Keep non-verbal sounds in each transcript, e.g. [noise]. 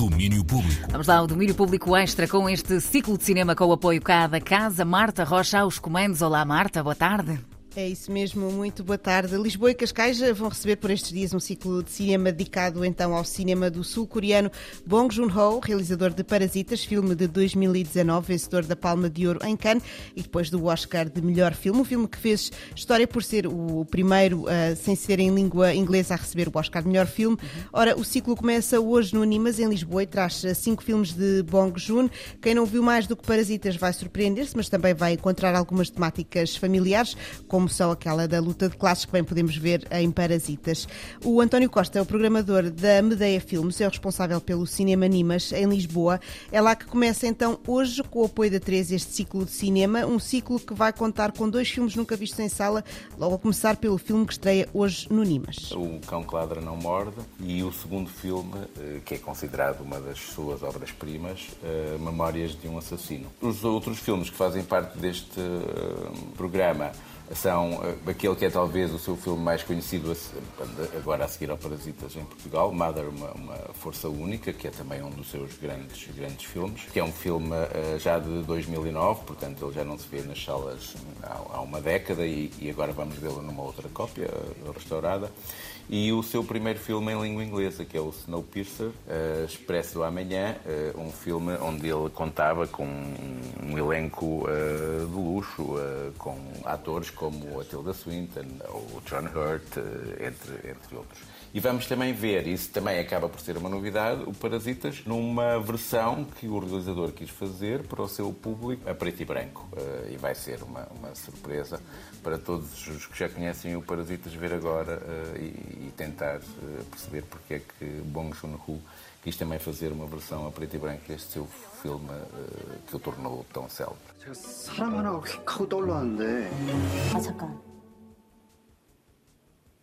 Domínio Público. Vamos lá, o Domínio Público Extra com este ciclo de cinema com o apoio cá da casa. Marta Rocha aos comandos. Olá, Marta, boa tarde. É isso mesmo, muito boa tarde. Lisboa e Cascais vão receber por estes dias um ciclo de cinema dedicado então ao cinema do sul-coreano Bong Joon-ho, realizador de Parasitas, filme de 2019, vencedor da Palma de Ouro em Cannes e depois do Oscar de melhor filme. Um filme que fez história por ser o primeiro, uh, sem ser em língua inglesa, a receber o Oscar de melhor filme. Ora, o ciclo começa hoje no Animas, em Lisboa, e traz cinco filmes de Bong Joon. Quem não viu mais do que Parasitas vai surpreender-se, mas também vai encontrar algumas temáticas familiares, como como só aquela da luta de classes que bem podemos ver em Parasitas. O António Costa é o programador da Medeia Filmes, é o responsável pelo Cinema Nimas em Lisboa. É lá que começa então hoje, com o apoio da 13, este ciclo de cinema, um ciclo que vai contar com dois filmes nunca vistos em sala, logo a começar pelo filme que estreia hoje no Nimas. O Cão que Ladra Não Morde e o segundo filme, eh, que é considerado uma das suas obras-primas, eh, Memórias de um Assassino. Os outros filmes que fazem parte deste eh, programa são uh, aquele que é talvez o seu filme mais conhecido agora a seguir ao Parasitas em Portugal, Mother, uma, uma, Força Única, que é também um dos seus grandes, grandes filmes, que é um filme uh, já de 2009, portanto ele já não se vê nas salas há, há uma década e, e agora vamos vê-lo numa outra cópia restaurada. E o seu primeiro filme em língua inglesa, que é o Snowpiercer, uh, Expresso do Amanhã, uh, um filme onde ele contava com um, um elenco uh, de luxo, com atores como a Tilda Swinton ou John Hurt, entre, entre outros. E vamos também ver, isso também acaba por ser uma novidade, o Parasitas numa versão que o realizador quis fazer para o seu público a preto e branco. Uh, e vai ser uma, uma, surpresa para todos os que já conhecem o Parasitas ver agora uh, e, e, tentar perceber porque é que Bong Joon-ho quis também fazer uma versão a preto e branco deste seu filme que o tornou tão célebre.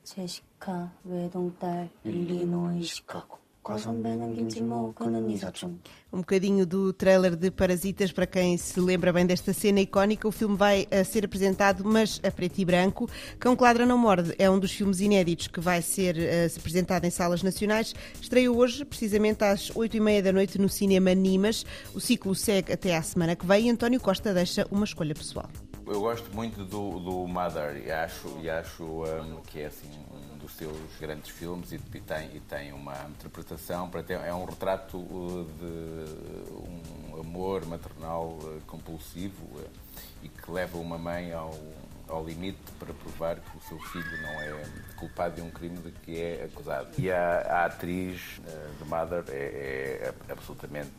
제시카 외동딸 일리노이 시카고 Um bocadinho do trailer de Parasitas, para quem se lembra bem desta cena icónica. O filme vai a ser apresentado, mas a preto e branco. Cão que Ladra Não Morde é um dos filmes inéditos que vai ser uh, apresentado em salas nacionais. Estreou hoje, precisamente às 8h30 da noite, no Cinema Nimas. O ciclo segue até à semana que vem e António Costa deixa uma escolha pessoal. Eu gosto muito do, do Mother e acho, e acho um, que é assim um dos seus grandes filmes e, e, tem, e tem uma interpretação para ter, é um retrato uh, de um amor maternal uh, compulsivo uh, e que leva uma mãe ao, ao limite para provar que o seu filho não é culpado de um crime de que é acusado. E a, a atriz de Mother é, é absolutamente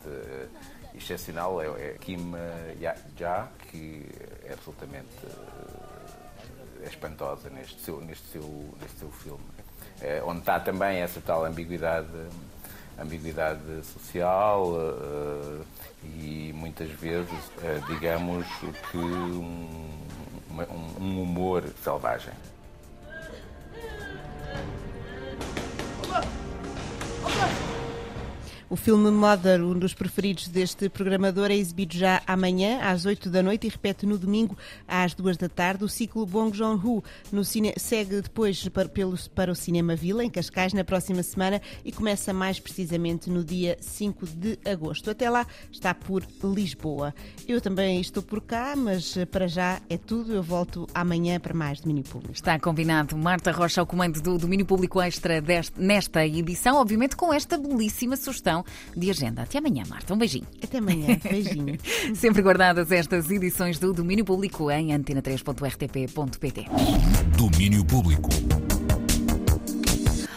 excepcional, é, é Kim Ja, que é absolutamente é espantosa neste seu, neste seu, neste seu filme. É, onde está também essa tal ambiguidade, ambiguidade social uh, e muitas vezes, uh, digamos que um, um humor selvagem. O filme Mother, um dos preferidos deste programador, é exibido já amanhã, às 8 da noite, e repete no domingo, às 2 da tarde. O ciclo Bong Joon-ho segue depois para, pelo, para o Cinema Vila, em Cascais, na próxima semana, e começa mais precisamente no dia 5 de agosto. Até lá está por Lisboa. Eu também estou por cá, mas eh, para já é tudo. Eu volto amanhã para mais Domínio Público. Está combinado. Marta Rocha ao comando do Domínio Público Extra deste, nesta edição, obviamente com esta belíssima sugestão de agenda. Até amanhã, Marta. Um beijinho. Até amanhã. [laughs] Beijinho. Sempre guardadas estas edições do Domínio Público em antena3.rtp.pt. Domínio Público.